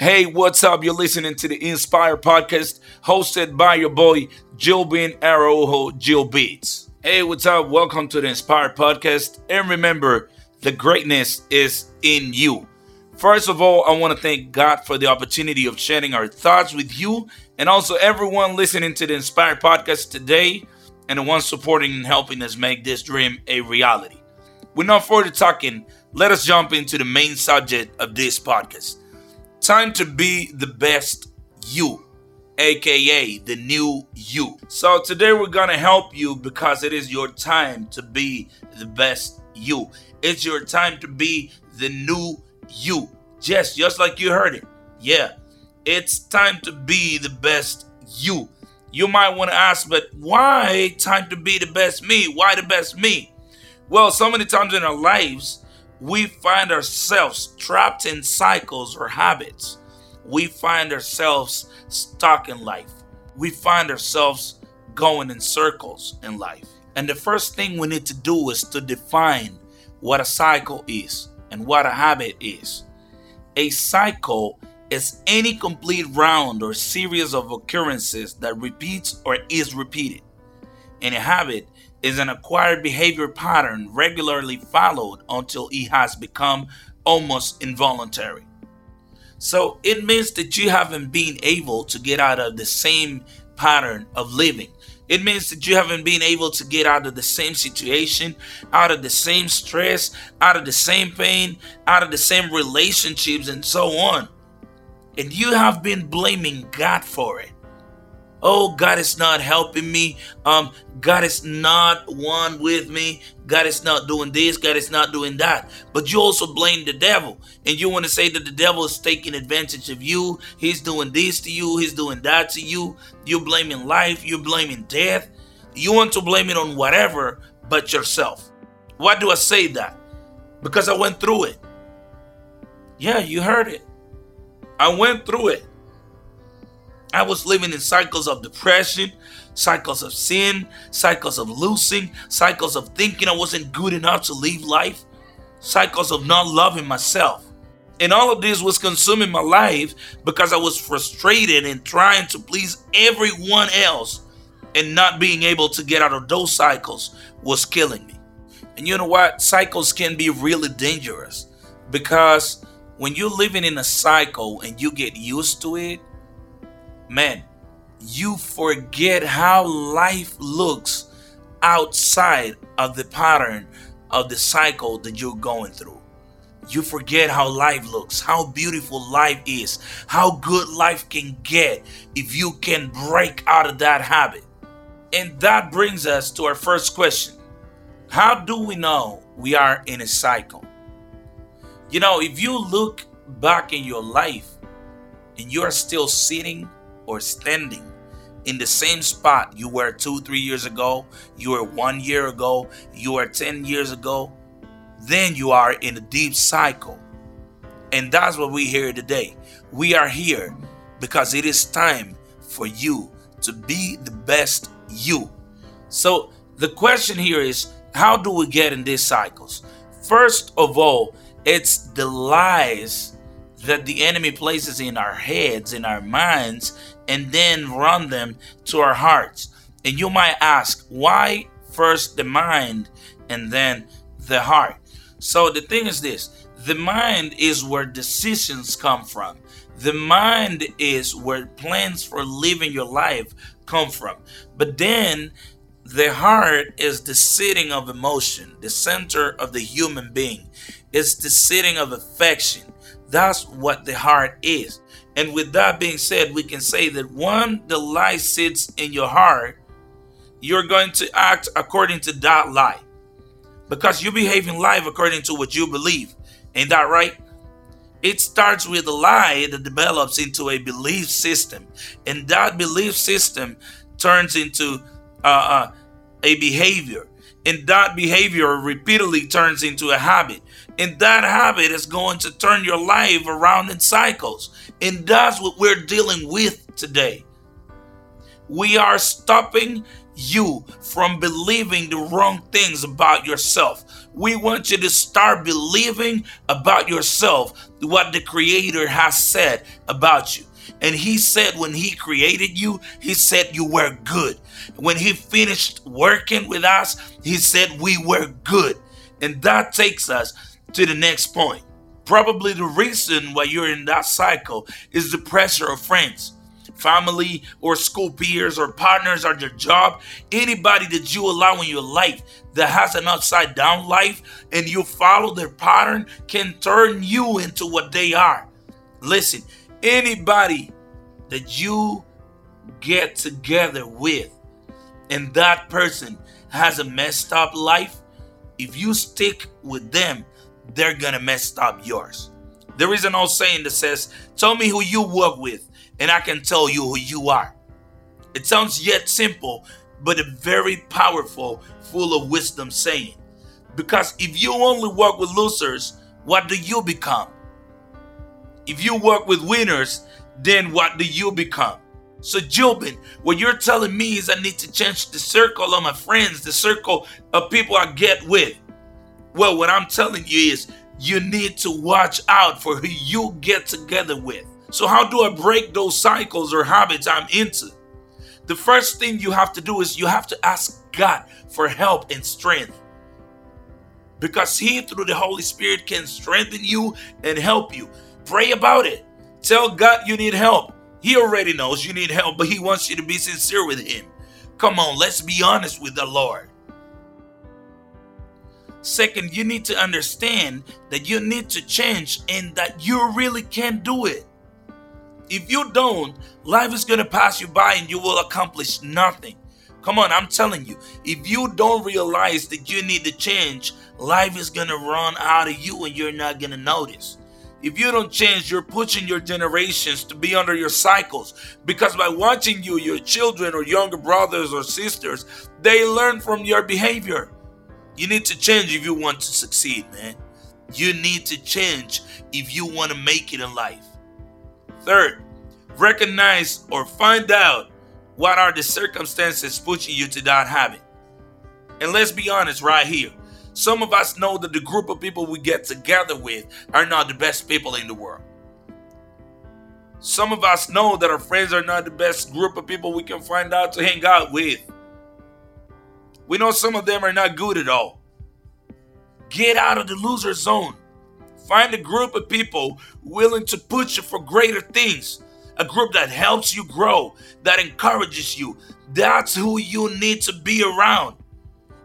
Hey, what's up? You're listening to the Inspire Podcast hosted by your boy Jilbin Araujo Jill Beats. Hey, what's up? Welcome to the Inspire Podcast. And remember, the greatness is in you. First of all, I want to thank God for the opportunity of sharing our thoughts with you and also everyone listening to the Inspire Podcast today and the ones supporting and helping us make this dream a reality. With no further talking, let us jump into the main subject of this podcast. Time to be the best you, aka the new you. So, today we're gonna help you because it is your time to be the best you. It's your time to be the new you. Just, just like you heard it. Yeah, it's time to be the best you. You might want to ask, but why time to be the best me? Why the best me? Well, so many times in our lives, we find ourselves trapped in cycles or habits. We find ourselves stuck in life. We find ourselves going in circles in life. And the first thing we need to do is to define what a cycle is and what a habit is. A cycle is any complete round or series of occurrences that repeats or is repeated. And a habit is an acquired behavior pattern regularly followed until it has become almost involuntary. So it means that you haven't been able to get out of the same pattern of living. It means that you haven't been able to get out of the same situation, out of the same stress, out of the same pain, out of the same relationships, and so on. And you have been blaming God for it. Oh, God is not helping me. Um, God is not one with me. God is not doing this. God is not doing that. But you also blame the devil. And you want to say that the devil is taking advantage of you. He's doing this to you. He's doing that to you. You're blaming life. You're blaming death. You want to blame it on whatever but yourself. Why do I say that? Because I went through it. Yeah, you heard it. I went through it. I was living in cycles of depression, cycles of sin, cycles of losing, cycles of thinking I wasn't good enough to leave life, cycles of not loving myself. And all of this was consuming my life because I was frustrated and trying to please everyone else and not being able to get out of those cycles was killing me. And you know what? Cycles can be really dangerous because when you're living in a cycle and you get used to it, man, you forget how life looks outside of the pattern of the cycle that you're going through. You forget how life looks, how beautiful life is, how good life can get if you can break out of that habit. And that brings us to our first question How do we know we are in a cycle? You know, if you look back in your life and you are still sitting or standing in the same spot you were two, three years ago, you were one year ago, you were 10 years ago, then you are in a deep cycle. And that's what we hear today. We are here because it is time for you to be the best you. So the question here is how do we get in these cycles? First of all, it's the lies that the enemy places in our heads, in our minds, and then run them to our hearts. And you might ask, why first the mind and then the heart? So the thing is this the mind is where decisions come from. The mind is where plans for living your life come from. But then the heart is the sitting of emotion, the center of the human being. It's the sitting of affection. That's what the heart is. And with that being said, we can say that when the lie sits in your heart, you're going to act according to that lie. Because you behave in life according to what you believe. Ain't that right? It starts with a lie that develops into a belief system. And that belief system turns into uh, uh, a behavior. And that behavior repeatedly turns into a habit. And that habit is going to turn your life around in cycles. And that's what we're dealing with today. We are stopping you from believing the wrong things about yourself. We want you to start believing about yourself what the Creator has said about you. And He said when He created you, He said you were good. When He finished working with us, He said we were good. And that takes us to the next point. Probably the reason why you're in that cycle is the pressure of friends family or school peers or partners or your job, anybody that you allow in your life that has an upside down life and you follow their pattern can turn you into what they are. Listen, anybody that you get together with and that person has a messed up life, if you stick with them, they're gonna mess up yours. There is an old saying that says, Tell me who you work with, and I can tell you who you are. It sounds yet simple, but a very powerful, full of wisdom saying. Because if you only work with losers, what do you become? If you work with winners, then what do you become? So, Jobin, what you're telling me is I need to change the circle of my friends, the circle of people I get with. Well, what I'm telling you is you need to watch out for who you get together with. So, how do I break those cycles or habits I'm into? The first thing you have to do is you have to ask God for help and strength. Because He, through the Holy Spirit, can strengthen you and help you. Pray about it. Tell God you need help. He already knows you need help, but He wants you to be sincere with Him. Come on, let's be honest with the Lord. Second, you need to understand that you need to change and that you really can do it. If you don't, life is going to pass you by and you will accomplish nothing. Come on, I'm telling you, if you don't realize that you need to change, life is going to run out of you and you're not going to notice. If you don't change, you're pushing your generations to be under your cycles because by watching you, your children or younger brothers or sisters, they learn from your behavior. You need to change if you want to succeed, man. You need to change if you want to make it in life. Third, recognize or find out what are the circumstances pushing you to that habit. And let's be honest right here. Some of us know that the group of people we get together with are not the best people in the world. Some of us know that our friends are not the best group of people we can find out to hang out with. We know some of them are not good at all. Get out of the loser zone. Find a group of people willing to push you for greater things. A group that helps you grow, that encourages you. That's who you need to be around.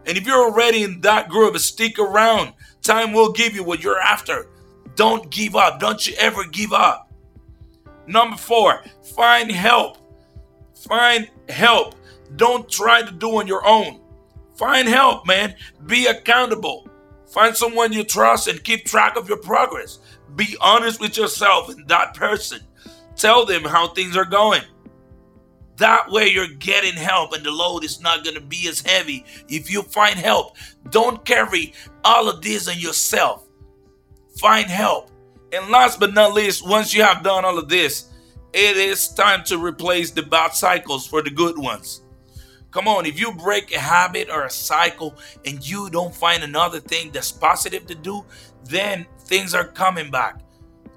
And if you're already in that group, stick around. Time will give you what you're after. Don't give up. Don't you ever give up. Number four, find help. Find help. Don't try to do on your own. Find help, man. Be accountable. Find someone you trust and keep track of your progress. Be honest with yourself and that person. Tell them how things are going. That way, you're getting help, and the load is not going to be as heavy if you find help. Don't carry all of this on yourself. Find help. And last but not least, once you have done all of this, it is time to replace the bad cycles for the good ones. Come on, if you break a habit or a cycle and you don't find another thing that's positive to do, then things are coming back.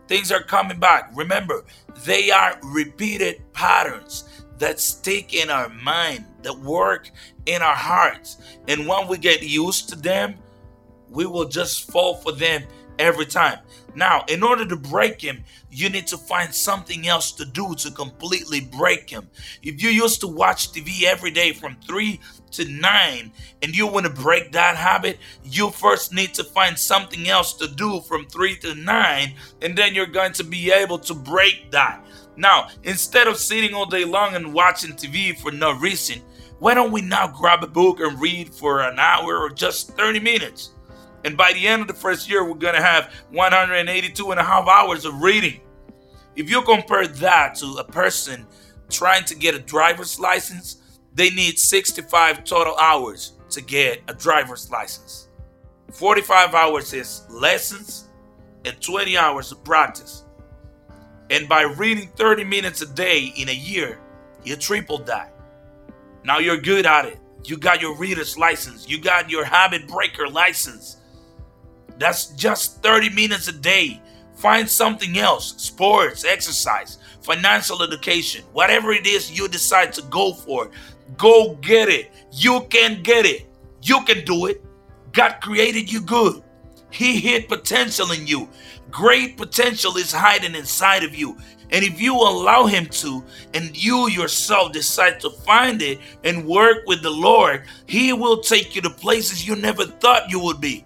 Things are coming back. Remember, they are repeated patterns that stick in our mind, that work in our hearts. And when we get used to them, we will just fall for them every time. Now, in order to break him, you need to find something else to do to completely break him. If you used to watch TV every day from 3 to 9 and you want to break that habit, you first need to find something else to do from 3 to 9 and then you're going to be able to break that. Now, instead of sitting all day long and watching TV for no reason, why don't we now grab a book and read for an hour or just 30 minutes? And by the end of the first year, we're going to have 182 and a half hours of reading. If you compare that to a person trying to get a driver's license, they need 65 total hours to get a driver's license. 45 hours is lessons and 20 hours of practice. And by reading 30 minutes a day in a year, you tripled that. Now you're good at it. You got your reader's license. You got your habit breaker license. That's just 30 minutes a day. Find something else sports, exercise, financial education, whatever it is you decide to go for. Go get it. You can get it. You can do it. God created you good. He hid potential in you. Great potential is hiding inside of you. And if you allow Him to, and you yourself decide to find it and work with the Lord, He will take you to places you never thought you would be.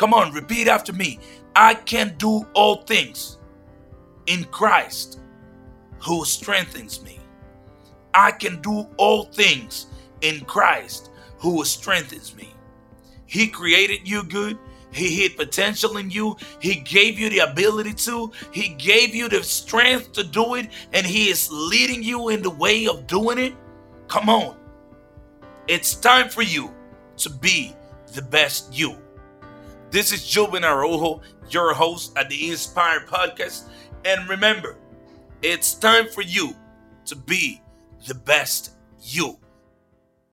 Come on, repeat after me. I can do all things in Christ who strengthens me. I can do all things in Christ who strengthens me. He created you good. He hid potential in you. He gave you the ability to. He gave you the strength to do it. And He is leading you in the way of doing it. Come on. It's time for you to be the best you. This is Jobin Araujo, your host at the Inspire Podcast. And remember, it's time for you to be the best you.